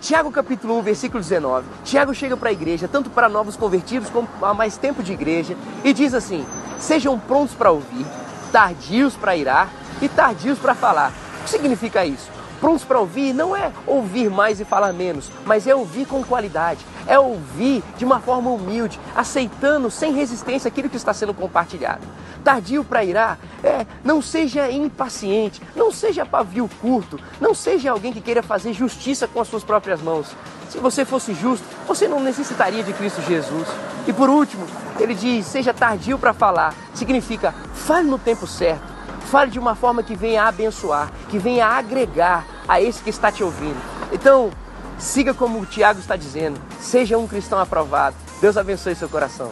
Tiago capítulo 1, versículo 19. Tiago chega para a igreja, tanto para novos convertidos como há mais tempo de igreja, e diz assim: Sejam prontos para ouvir, tardios para irar e tardios para falar. O que significa isso? Prontos para ouvir não é ouvir mais e falar menos, mas é ouvir com qualidade, é ouvir de uma forma humilde, aceitando sem resistência aquilo que está sendo compartilhado. Tardio para irar é não seja impaciente, não seja pavio curto, não seja alguém que queira fazer justiça com as suas próprias mãos. Se você fosse justo, você não necessitaria de Cristo Jesus. E por último, ele diz: seja tardio para falar, significa fale no tempo certo Fale de uma forma que venha abençoar, que venha agregar a esse que está te ouvindo. Então, siga como o Tiago está dizendo, seja um cristão aprovado. Deus abençoe seu coração.